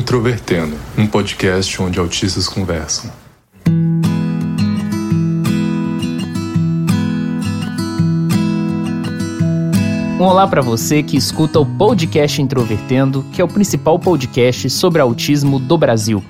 Introvertendo, um podcast onde autistas conversam. Olá para você que escuta o podcast Introvertendo, que é o principal podcast sobre autismo do Brasil.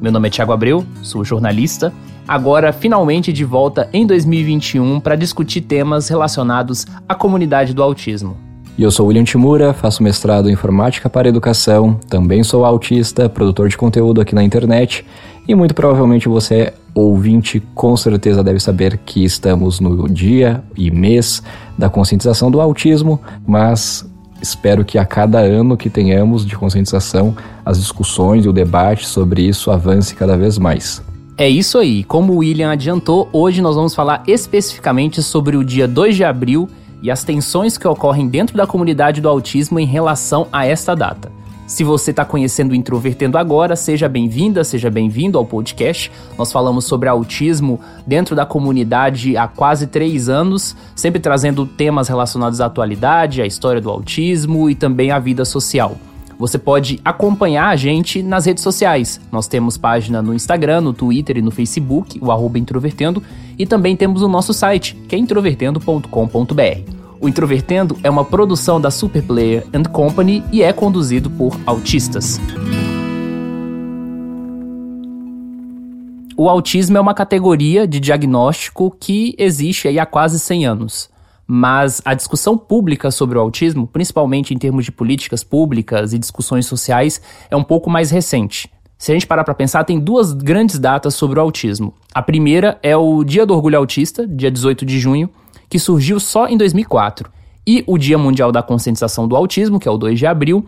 Meu nome é Thiago Abreu, sou jornalista, agora finalmente de volta em 2021 para discutir temas relacionados à comunidade do autismo. E eu sou William Timura, faço mestrado em informática para educação, também sou autista, produtor de conteúdo aqui na internet e muito provavelmente você, ouvinte, com certeza deve saber que estamos no dia e mês da conscientização do autismo, mas espero que a cada ano que tenhamos de conscientização, as discussões e o debate sobre isso avance cada vez mais. É isso aí, como o William adiantou, hoje nós vamos falar especificamente sobre o dia 2 de abril e as tensões que ocorrem dentro da comunidade do autismo em relação a esta data. Se você está conhecendo o Introvertendo agora, seja bem-vinda, seja bem-vindo ao podcast. Nós falamos sobre autismo dentro da comunidade há quase três anos, sempre trazendo temas relacionados à atualidade, à história do autismo e também à vida social. Você pode acompanhar a gente nas redes sociais. Nós temos página no Instagram, no Twitter e no Facebook, o arroba Introvertendo, e também temos o nosso site, que é introvertendo.com.br. O Introvertendo é uma produção da Superplayer and Company e é conduzido por autistas. O autismo é uma categoria de diagnóstico que existe há quase 100 anos. Mas a discussão pública sobre o autismo, principalmente em termos de políticas públicas e discussões sociais, é um pouco mais recente. Se a gente parar para pensar, tem duas grandes datas sobre o autismo. A primeira é o Dia do Orgulho Autista, dia 18 de junho, que surgiu só em 2004. E o Dia Mundial da Conscientização do Autismo, que é o 2 de abril,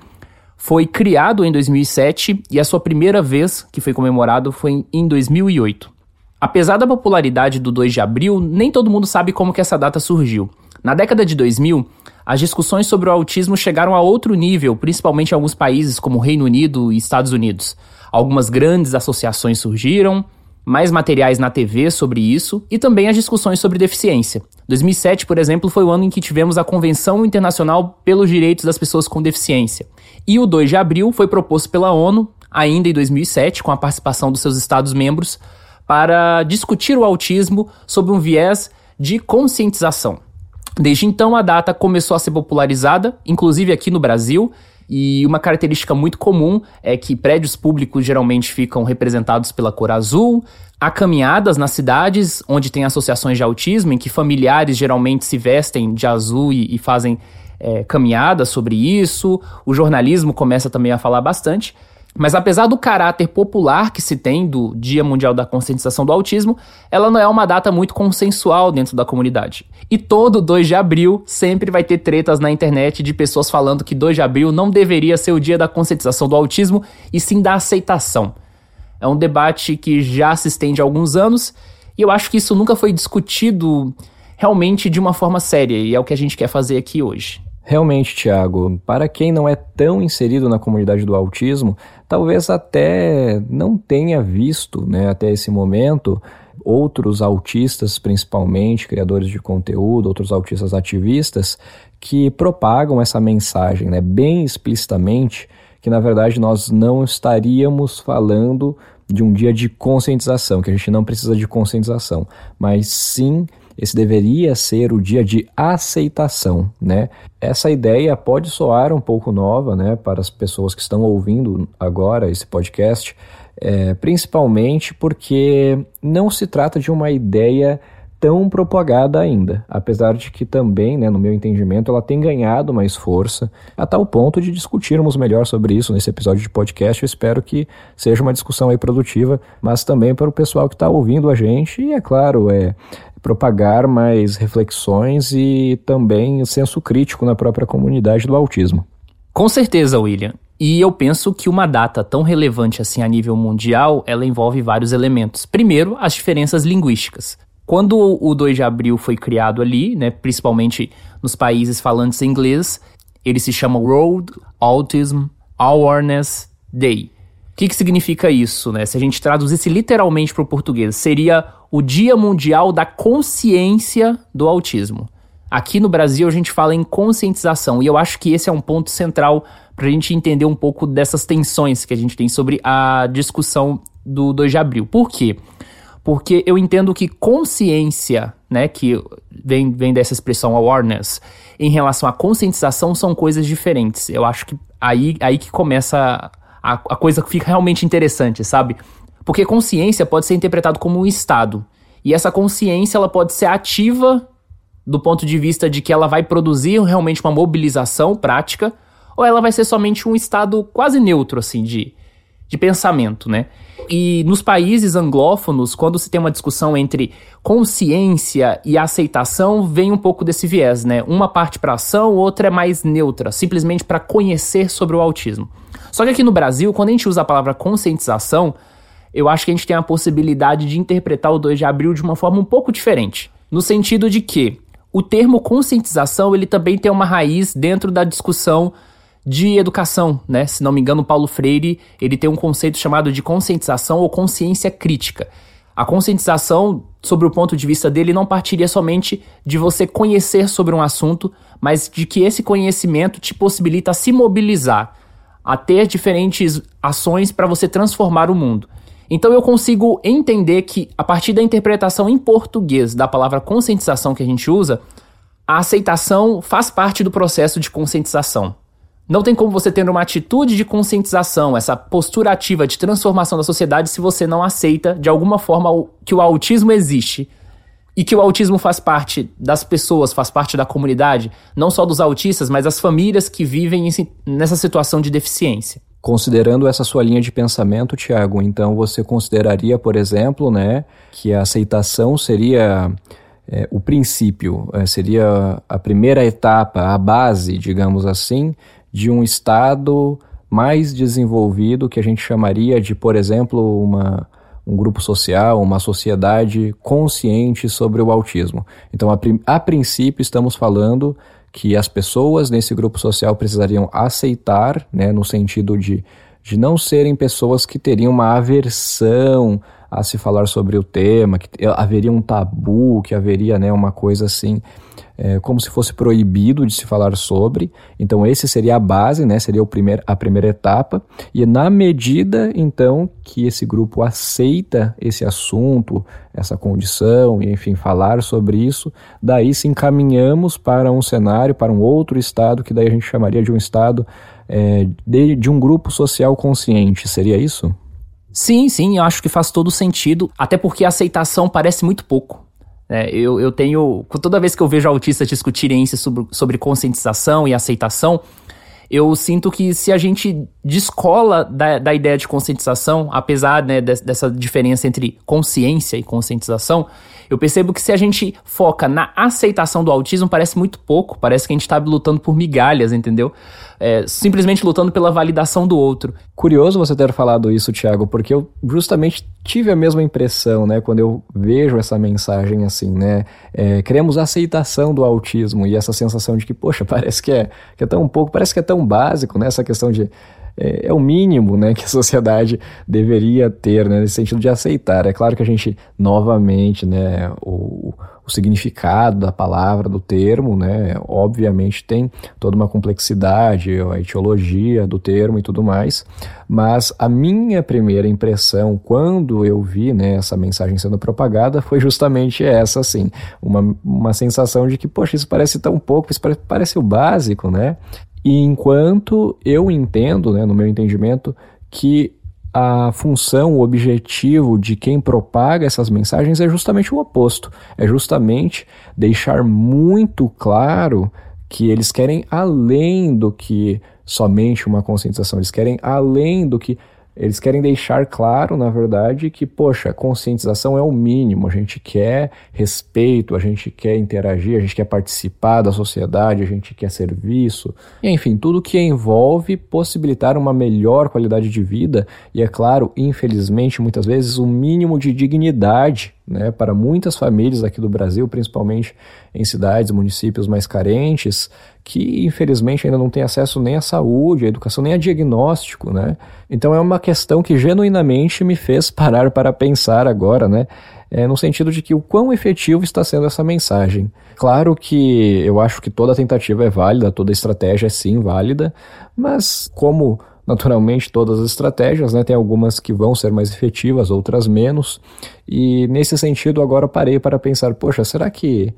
foi criado em 2007 e a sua primeira vez que foi comemorado foi em 2008. Apesar da popularidade do 2 de abril, nem todo mundo sabe como que essa data surgiu. Na década de 2000, as discussões sobre o autismo chegaram a outro nível, principalmente em alguns países como Reino Unido e Estados Unidos. Algumas grandes associações surgiram, mais materiais na TV sobre isso e também as discussões sobre deficiência. 2007, por exemplo, foi o ano em que tivemos a Convenção Internacional pelos Direitos das Pessoas com Deficiência. E o 2 de abril foi proposto pela ONU, ainda em 2007, com a participação dos seus Estados-membros, para discutir o autismo sob um viés de conscientização. Desde então, a data começou a ser popularizada, inclusive aqui no Brasil, e uma característica muito comum é que prédios públicos geralmente ficam representados pela cor azul. Há caminhadas nas cidades onde tem associações de autismo, em que familiares geralmente se vestem de azul e, e fazem é, caminhadas sobre isso. O jornalismo começa também a falar bastante. Mas apesar do caráter popular que se tem do Dia Mundial da Conscientização do Autismo, ela não é uma data muito consensual dentro da comunidade. E todo 2 de abril sempre vai ter tretas na internet de pessoas falando que 2 de abril não deveria ser o dia da conscientização do autismo e sim da aceitação. É um debate que já se estende há alguns anos e eu acho que isso nunca foi discutido realmente de uma forma séria e é o que a gente quer fazer aqui hoje. Realmente, Tiago, para quem não é tão inserido na comunidade do autismo, talvez até não tenha visto, né, até esse momento, outros autistas, principalmente criadores de conteúdo, outros autistas ativistas, que propagam essa mensagem, né, bem explicitamente, que na verdade nós não estaríamos falando de um dia de conscientização, que a gente não precisa de conscientização, mas sim esse deveria ser o dia de aceitação, né? Essa ideia pode soar um pouco nova, né, para as pessoas que estão ouvindo agora esse podcast, é, principalmente porque não se trata de uma ideia tão propagada ainda, apesar de que também, né, no meu entendimento, ela tem ganhado mais força, a tal ponto de discutirmos melhor sobre isso nesse episódio de podcast. Eu espero que seja uma discussão aí produtiva, mas também para o pessoal que está ouvindo a gente, e é claro, é, propagar mais reflexões e também senso crítico na própria comunidade do autismo. Com certeza, William. E eu penso que uma data tão relevante assim a nível mundial, ela envolve vários elementos. Primeiro, as diferenças linguísticas. Quando o 2 de abril foi criado ali, né, principalmente nos países falantes inglês, ele se chama World Autism Awareness Day. O que, que significa isso, né? Se a gente traduzisse literalmente para o português, seria o Dia Mundial da Consciência do Autismo. Aqui no Brasil a gente fala em conscientização e eu acho que esse é um ponto central para a gente entender um pouco dessas tensões que a gente tem sobre a discussão do 2 de abril. Por quê? Porque eu entendo que consciência, né, que vem, vem dessa expressão awareness, em relação à conscientização são coisas diferentes. Eu acho que aí, aí que começa a, a coisa que fica realmente interessante, sabe? Porque consciência pode ser interpretado como um estado. E essa consciência ela pode ser ativa do ponto de vista de que ela vai produzir realmente uma mobilização prática, ou ela vai ser somente um estado quase neutro, assim, de, de pensamento, né? E nos países anglófonos, quando se tem uma discussão entre consciência e aceitação, vem um pouco desse viés, né? Uma parte para ação, outra é mais neutra, simplesmente para conhecer sobre o autismo. Só que aqui no Brasil, quando a gente usa a palavra conscientização, eu acho que a gente tem a possibilidade de interpretar o 2 de abril de uma forma um pouco diferente. No sentido de que o termo conscientização ele também tem uma raiz dentro da discussão de educação, né? Se não me engano, Paulo Freire ele tem um conceito chamado de conscientização ou consciência crítica. A conscientização, sobre o ponto de vista dele, não partiria somente de você conhecer sobre um assunto, mas de que esse conhecimento te possibilita se mobilizar, a ter diferentes ações para você transformar o mundo. Então eu consigo entender que, a partir da interpretação em português da palavra conscientização que a gente usa, a aceitação faz parte do processo de conscientização. Não tem como você ter uma atitude de conscientização, essa postura ativa de transformação da sociedade, se você não aceita de alguma forma que o autismo existe e que o autismo faz parte das pessoas, faz parte da comunidade, não só dos autistas, mas das famílias que vivem nessa situação de deficiência. Considerando essa sua linha de pensamento, Tiago, então você consideraria, por exemplo, né, que a aceitação seria é, o princípio, é, seria a primeira etapa, a base, digamos assim, de um estado mais desenvolvido que a gente chamaria de, por exemplo, uma, um grupo social, uma sociedade consciente sobre o autismo. Então, a, a princípio, estamos falando que as pessoas nesse grupo social precisariam aceitar, né, no sentido de, de não serem pessoas que teriam uma aversão a se falar sobre o tema, que haveria um tabu, que haveria né, uma coisa assim é, como se fosse proibido de se falar sobre. Então, esse seria a base, né? Seria o primeir, a primeira etapa. E na medida, então, que esse grupo aceita esse assunto, essa condição, e enfim, falar sobre isso, daí se encaminhamos para um cenário, para um outro estado, que daí a gente chamaria de um estado é, de, de um grupo social consciente. Seria isso? Sim, sim, eu acho que faz todo sentido, até porque a aceitação parece muito pouco. É, eu, eu tenho. Toda vez que eu vejo autistas discutirem isso sobre, sobre conscientização e aceitação, eu sinto que se a gente descola da, da ideia de conscientização, apesar né, dessa diferença entre consciência e conscientização, eu percebo que se a gente foca na aceitação do autismo, parece muito pouco, parece que a gente está lutando por migalhas, entendeu? É, simplesmente lutando pela validação do outro. Curioso você ter falado isso, Thiago, porque eu justamente tive a mesma impressão, né, quando eu vejo essa mensagem assim, né? É, queremos aceitação do autismo e essa sensação de que, poxa, parece que é, que é tão pouco, parece que é tão básico, né? Essa questão de é, é, o mínimo né, que a sociedade deveria ter, né, nesse sentido de aceitar. É claro que a gente, novamente, né, o, o significado da palavra, do termo, né, obviamente tem toda uma complexidade, a etiologia do termo e tudo mais, mas a minha primeira impressão quando eu vi né, essa mensagem sendo propagada foi justamente essa, assim, uma, uma sensação de que, poxa, isso parece tão pouco, isso parece, parece o básico, né? E enquanto eu entendo, né, no meu entendimento, que a função, o objetivo de quem propaga essas mensagens é justamente o oposto. É justamente deixar muito claro que eles querem além do que somente uma conscientização, eles querem além do que eles querem deixar claro, na verdade, que, poxa, conscientização é o mínimo. A gente quer respeito, a gente quer interagir, a gente quer participar da sociedade, a gente quer serviço. E, enfim, tudo que envolve possibilitar uma melhor qualidade de vida e, é claro, infelizmente, muitas vezes, um mínimo de dignidade né, para muitas famílias aqui do Brasil, principalmente em cidades, municípios mais carentes, que infelizmente ainda não têm acesso nem à saúde, à educação, nem a diagnóstico, né? Então é uma questão que genuinamente me fez parar para pensar agora, né? é, no sentido de que o quão efetivo está sendo essa mensagem. Claro que eu acho que toda tentativa é válida, toda estratégia é sim válida, mas como naturalmente todas as estratégias, né, tem algumas que vão ser mais efetivas, outras menos, e nesse sentido agora parei para pensar, poxa, será que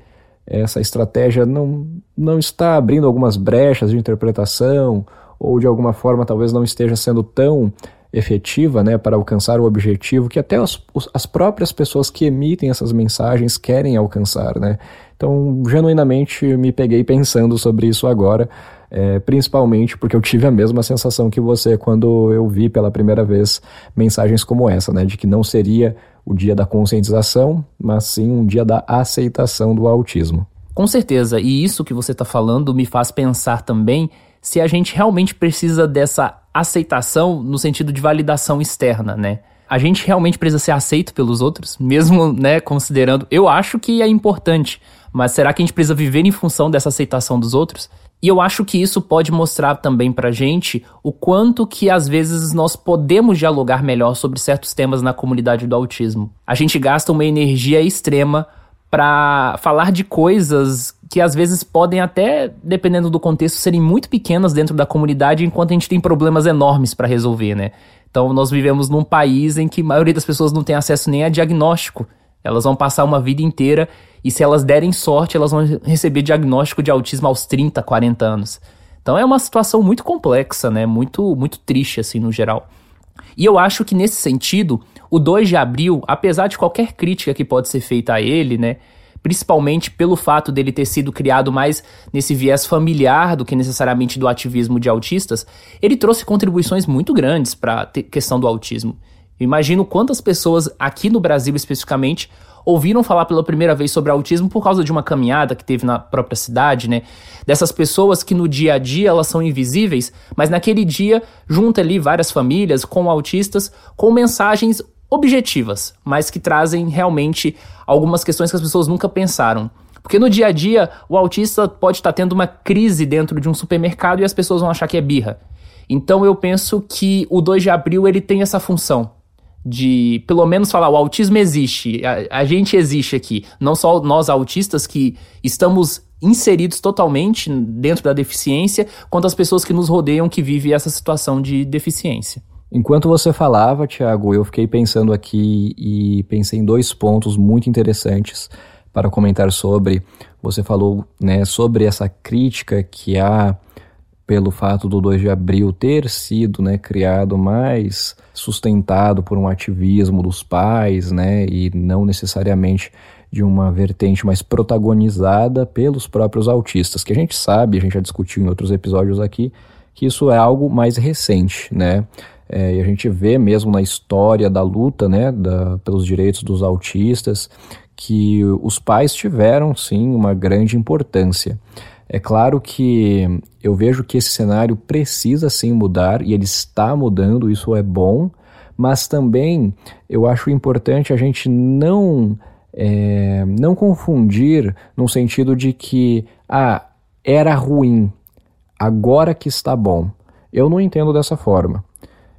essa estratégia não, não está abrindo algumas brechas de interpretação ou de alguma forma talvez não esteja sendo tão efetiva né, para alcançar o objetivo que até os, as próprias pessoas que emitem essas mensagens querem alcançar. Né? Então, genuinamente, me peguei pensando sobre isso agora, é, principalmente porque eu tive a mesma sensação que você quando eu vi pela primeira vez mensagens como essa, né, de que não seria o dia da conscientização, mas sim um dia da aceitação do autismo. Com certeza, e isso que você está falando me faz pensar também se a gente realmente precisa dessa aceitação no sentido de validação externa, né? A gente realmente precisa ser aceito pelos outros, mesmo, né, considerando. Eu acho que é importante, mas será que a gente precisa viver em função dessa aceitação dos outros? E eu acho que isso pode mostrar também pra gente o quanto que às vezes nós podemos dialogar melhor sobre certos temas na comunidade do autismo. A gente gasta uma energia extrema para falar de coisas que às vezes podem até, dependendo do contexto, serem muito pequenas dentro da comunidade, enquanto a gente tem problemas enormes para resolver, né? Então nós vivemos num país em que a maioria das pessoas não tem acesso nem a diagnóstico. Elas vão passar uma vida inteira e se elas derem sorte, elas vão receber diagnóstico de autismo aos 30, 40 anos. Então é uma situação muito complexa, né? Muito muito triste assim no geral. E eu acho que nesse sentido, o 2 de abril, apesar de qualquer crítica que pode ser feita a ele, né, principalmente pelo fato dele ter sido criado mais nesse viés familiar do que necessariamente do ativismo de autistas, ele trouxe contribuições muito grandes para a questão do autismo. Imagino quantas pessoas aqui no Brasil especificamente ouviram falar pela primeira vez sobre autismo por causa de uma caminhada que teve na própria cidade, né? Dessas pessoas que no dia a dia elas são invisíveis, mas naquele dia junta ali várias famílias com autistas com mensagens objetivas, mas que trazem realmente algumas questões que as pessoas nunca pensaram. Porque no dia a dia, o autista pode estar tendo uma crise dentro de um supermercado e as pessoas vão achar que é birra. Então eu penso que o 2 de abril ele tem essa função de pelo menos falar o autismo existe, a, a, gente existe aqui, não só nós autistas que estamos inseridos totalmente dentro da deficiência, quanto as pessoas que nos rodeiam que vivem essa situação de deficiência. Enquanto você falava, Tiago, eu fiquei pensando aqui e pensei em dois pontos muito interessantes para comentar sobre. Você falou né, sobre essa crítica que há pelo fato do 2 de abril ter sido né, criado mais sustentado por um ativismo dos pais, né, e não necessariamente de uma vertente mais protagonizada pelos próprios autistas, que a gente sabe, a gente já discutiu em outros episódios aqui, que isso é algo mais recente, né? É, e a gente vê mesmo na história da luta, né, da, pelos direitos dos autistas, que os pais tiveram sim uma grande importância. É claro que eu vejo que esse cenário precisa sim mudar e ele está mudando, isso é bom, mas também eu acho importante a gente não, é, não confundir no sentido de que ah, era ruim, agora que está bom. Eu não entendo dessa forma.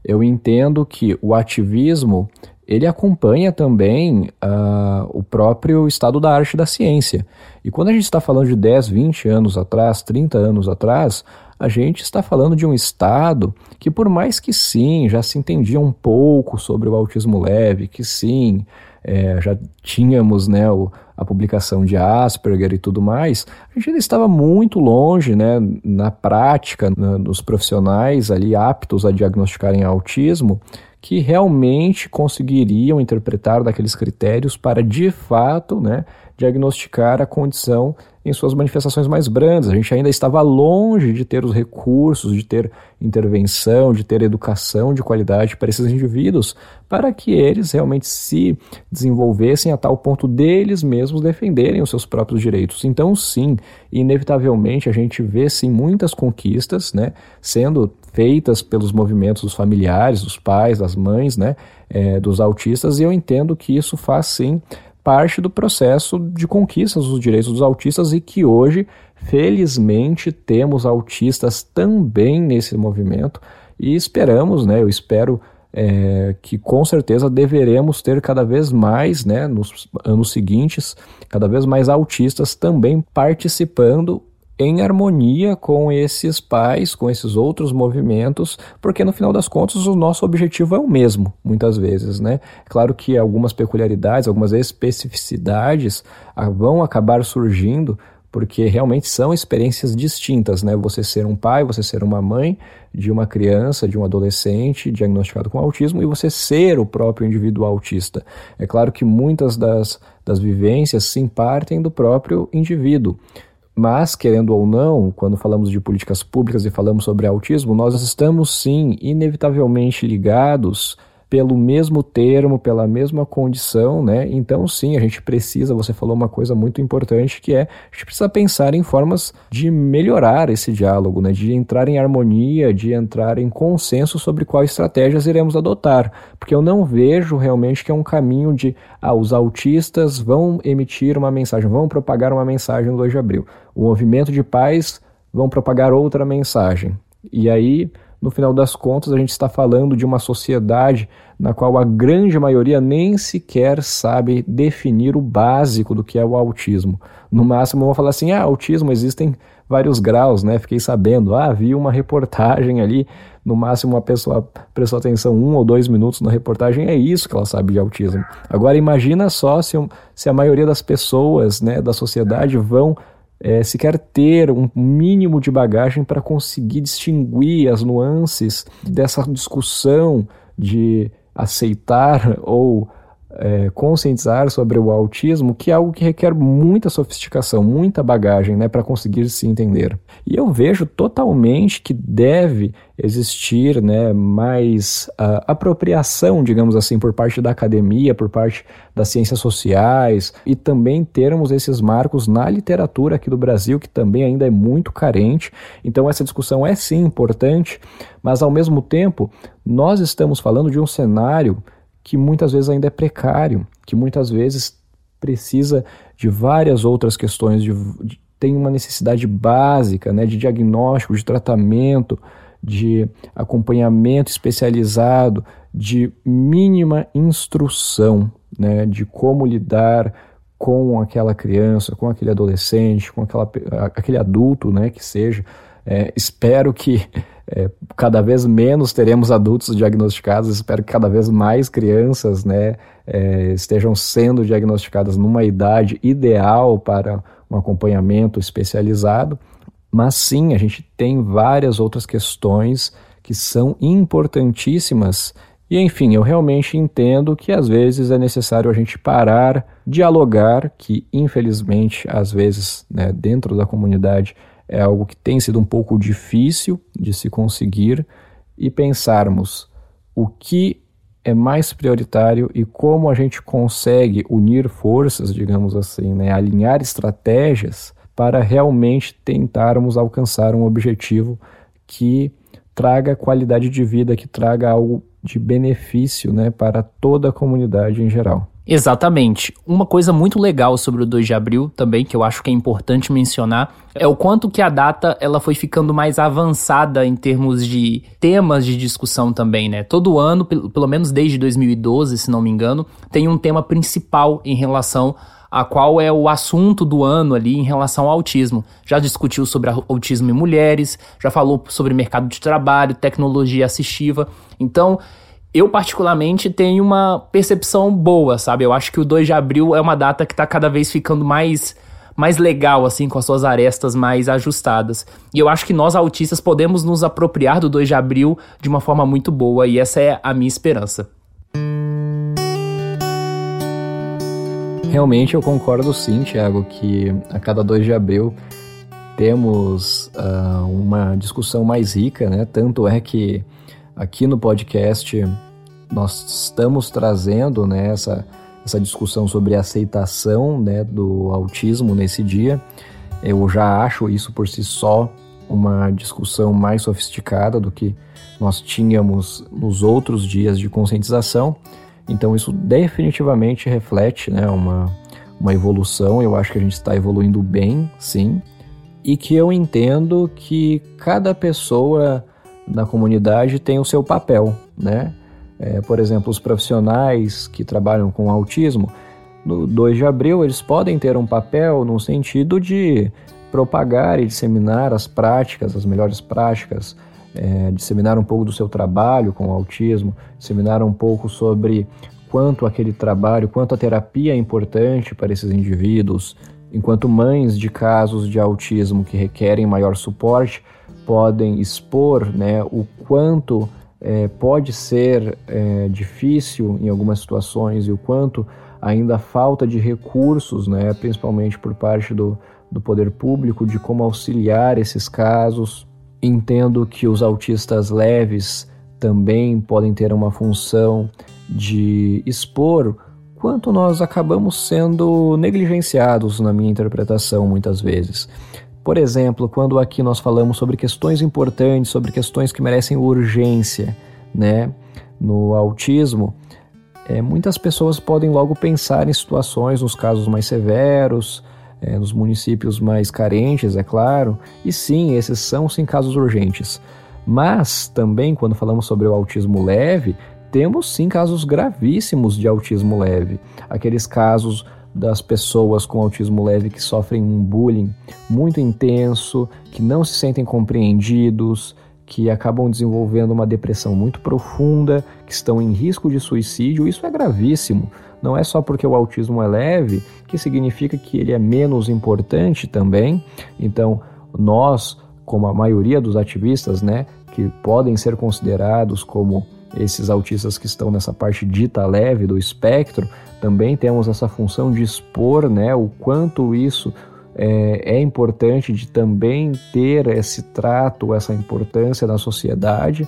Eu entendo que o ativismo ele acompanha também uh, o próprio estado da arte da ciência. E quando a gente está falando de 10, 20 anos atrás, 30 anos atrás, a gente está falando de um estado que, por mais que sim, já se entendia um pouco sobre o autismo leve, que sim, é, já tínhamos né, o, a publicação de Asperger e tudo mais, a gente ainda estava muito longe né, na prática, na, nos profissionais ali aptos a diagnosticarem autismo, que realmente conseguiriam interpretar daqueles critérios para de fato né, diagnosticar a condição em suas manifestações mais brandas. A gente ainda estava longe de ter os recursos, de ter intervenção, de ter educação de qualidade para esses indivíduos, para que eles realmente se desenvolvessem a tal ponto deles mesmos defenderem os seus próprios direitos. Então, sim, inevitavelmente a gente vê sim muitas conquistas, né, sendo feitas pelos movimentos dos familiares, dos pais, das mães, né, é, dos autistas, e eu entendo que isso faz sim parte do processo de conquistas dos direitos dos autistas e que hoje, felizmente, temos autistas também nesse movimento e esperamos, né, eu espero é, que com certeza deveremos ter cada vez mais, né, nos anos seguintes, cada vez mais autistas também participando em harmonia com esses pais, com esses outros movimentos, porque no final das contas o nosso objetivo é o mesmo, muitas vezes, né? Claro que algumas peculiaridades, algumas especificidades ah, vão acabar surgindo, porque realmente são experiências distintas, né? Você ser um pai, você ser uma mãe de uma criança, de um adolescente diagnosticado com autismo e você ser o próprio indivíduo autista. É claro que muitas das, das vivências se partem do próprio indivíduo. Mas, querendo ou não, quando falamos de políticas públicas e falamos sobre autismo, nós estamos sim inevitavelmente ligados pelo mesmo termo, pela mesma condição, né? Então, sim, a gente precisa, você falou uma coisa muito importante que é a gente precisa pensar em formas de melhorar esse diálogo, né? De entrar em harmonia, de entrar em consenso sobre quais estratégias iremos adotar, porque eu não vejo realmente que é um caminho de ah, os autistas vão emitir uma mensagem, vão propagar uma mensagem no 2 de abril. O movimento de paz vão propagar outra mensagem. E aí no final das contas, a gente está falando de uma sociedade na qual a grande maioria nem sequer sabe definir o básico do que é o autismo. No máximo, vão falar assim: ah, autismo existem vários graus, né? Fiquei sabendo, ah, vi uma reportagem ali. No máximo, uma pessoa prestou atenção um ou dois minutos na reportagem, é isso que ela sabe de autismo. Agora, imagina só se, se a maioria das pessoas né, da sociedade vão é, sequer ter um mínimo de bagagem para conseguir distinguir as nuances dessa discussão de aceitar ou é, conscientizar sobre o autismo, que é algo que requer muita sofisticação, muita bagagem, né, para conseguir se entender. E eu vejo totalmente que deve existir, né, mais uh, apropriação, digamos assim, por parte da academia, por parte das ciências sociais e também termos esses marcos na literatura aqui do Brasil, que também ainda é muito carente. Então essa discussão é sim importante, mas ao mesmo tempo nós estamos falando de um cenário que muitas vezes ainda é precário, que muitas vezes precisa de várias outras questões, de, de, tem uma necessidade básica né, de diagnóstico, de tratamento, de acompanhamento especializado, de mínima instrução né, de como lidar com aquela criança, com aquele adolescente, com aquela, aquele adulto né, que seja. É, espero que é, cada vez menos teremos adultos diagnosticados, espero que cada vez mais crianças né, é, estejam sendo diagnosticadas numa idade ideal para um acompanhamento especializado. Mas sim, a gente tem várias outras questões que são importantíssimas. E enfim, eu realmente entendo que às vezes é necessário a gente parar, dialogar, que infelizmente às vezes né, dentro da comunidade é algo que tem sido um pouco difícil de se conseguir e pensarmos o que é mais prioritário e como a gente consegue unir forças, digamos assim, né, alinhar estratégias para realmente tentarmos alcançar um objetivo que traga qualidade de vida, que traga algo de benefício né, para toda a comunidade em geral. Exatamente. Uma coisa muito legal sobre o 2 de abril também, que eu acho que é importante mencionar, é o quanto que a data ela foi ficando mais avançada em termos de temas de discussão também, né? Todo ano, pelo menos desde 2012, se não me engano, tem um tema principal em relação a qual é o assunto do ano ali em relação ao autismo. Já discutiu sobre autismo em mulheres, já falou sobre mercado de trabalho, tecnologia assistiva. Então, eu particularmente tenho uma percepção boa, sabe? Eu acho que o 2 de abril é uma data que tá cada vez ficando mais mais legal assim, com as suas arestas mais ajustadas. E eu acho que nós autistas podemos nos apropriar do 2 de abril de uma forma muito boa e essa é a minha esperança. Realmente eu concordo sim, Thiago, que a cada 2 de abril temos uh, uma discussão mais rica, né? Tanto é que aqui no podcast nós estamos trazendo né, essa, essa discussão sobre aceitação né, do autismo nesse dia. Eu já acho isso por si só uma discussão mais sofisticada do que nós tínhamos nos outros dias de conscientização. Então isso definitivamente reflete né, uma, uma evolução. Eu acho que a gente está evoluindo bem, sim. E que eu entendo que cada pessoa na comunidade tem o seu papel, né? É, por exemplo, os profissionais que trabalham com autismo, no 2 de abril, eles podem ter um papel no sentido de propagar e disseminar as práticas, as melhores práticas, é, disseminar um pouco do seu trabalho com o autismo, disseminar um pouco sobre quanto aquele trabalho, quanto a terapia é importante para esses indivíduos, enquanto mães de casos de autismo que requerem maior suporte podem expor né, o quanto é, pode ser é, difícil em algumas situações e o quanto ainda falta de recursos, né, principalmente por parte do, do poder público, de como auxiliar esses casos. Entendo que os autistas leves também podem ter uma função de expor quanto nós acabamos sendo negligenciados na minha interpretação muitas vezes. Por exemplo, quando aqui nós falamos sobre questões importantes, sobre questões que merecem urgência, né? No autismo, é, muitas pessoas podem logo pensar em situações, nos casos mais severos, é, nos municípios mais carentes, é claro, e sim, esses são sim casos urgentes. Mas também, quando falamos sobre o autismo leve, temos sim casos gravíssimos de autismo leve. Aqueles casos das pessoas com autismo leve que sofrem um bullying muito intenso, que não se sentem compreendidos, que acabam desenvolvendo uma depressão muito profunda, que estão em risco de suicídio. Isso é gravíssimo. Não é só porque o autismo é leve que significa que ele é menos importante também. Então, nós, como a maioria dos ativistas, né, que podem ser considerados como esses autistas que estão nessa parte dita leve do espectro, também temos essa função de expor né, o quanto isso é, é, importante de também ter esse trato, essa importância na sociedade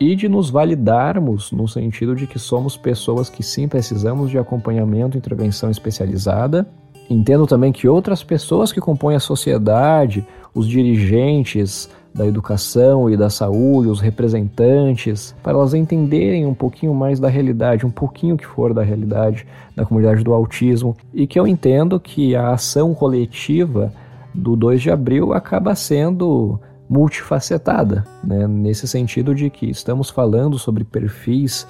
e de nos validarmos no sentido de que somos pessoas que sim precisamos de acompanhamento, intervenção especializada. Entendo também que outras pessoas que compõem a sociedade, os dirigentes da educação e da saúde, os representantes, para elas entenderem um pouquinho mais da realidade, um pouquinho que for da realidade da comunidade do autismo, e que eu entendo que a ação coletiva do 2 de abril acaba sendo multifacetada, né? nesse sentido de que estamos falando sobre perfis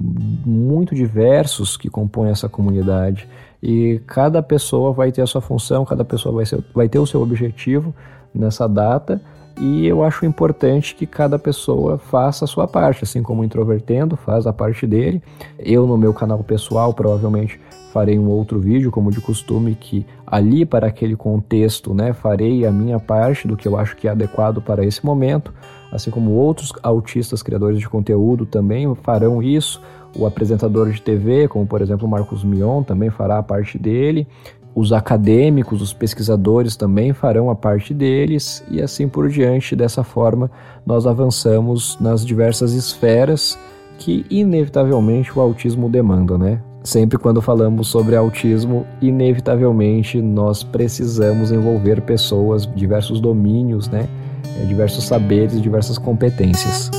muito diversos que compõem essa comunidade e cada pessoa vai ter a sua função, cada pessoa vai, ser, vai ter o seu objetivo nessa data e eu acho importante que cada pessoa faça a sua parte, assim como o Introvertendo faz a parte dele. Eu, no meu canal pessoal, provavelmente farei um outro vídeo, como de costume, que ali para aquele contexto, né, farei a minha parte do que eu acho que é adequado para esse momento, assim como outros autistas criadores de conteúdo também farão isso. O apresentador de TV, como por exemplo Marcos Mion, também fará a parte dele. Os acadêmicos, os pesquisadores também farão a parte deles, e assim por diante. Dessa forma, nós avançamos nas diversas esferas que, inevitavelmente, o autismo demanda, né? Sempre quando falamos sobre autismo, inevitavelmente nós precisamos envolver pessoas, diversos domínios, né? É, diversos saberes, diversas competências.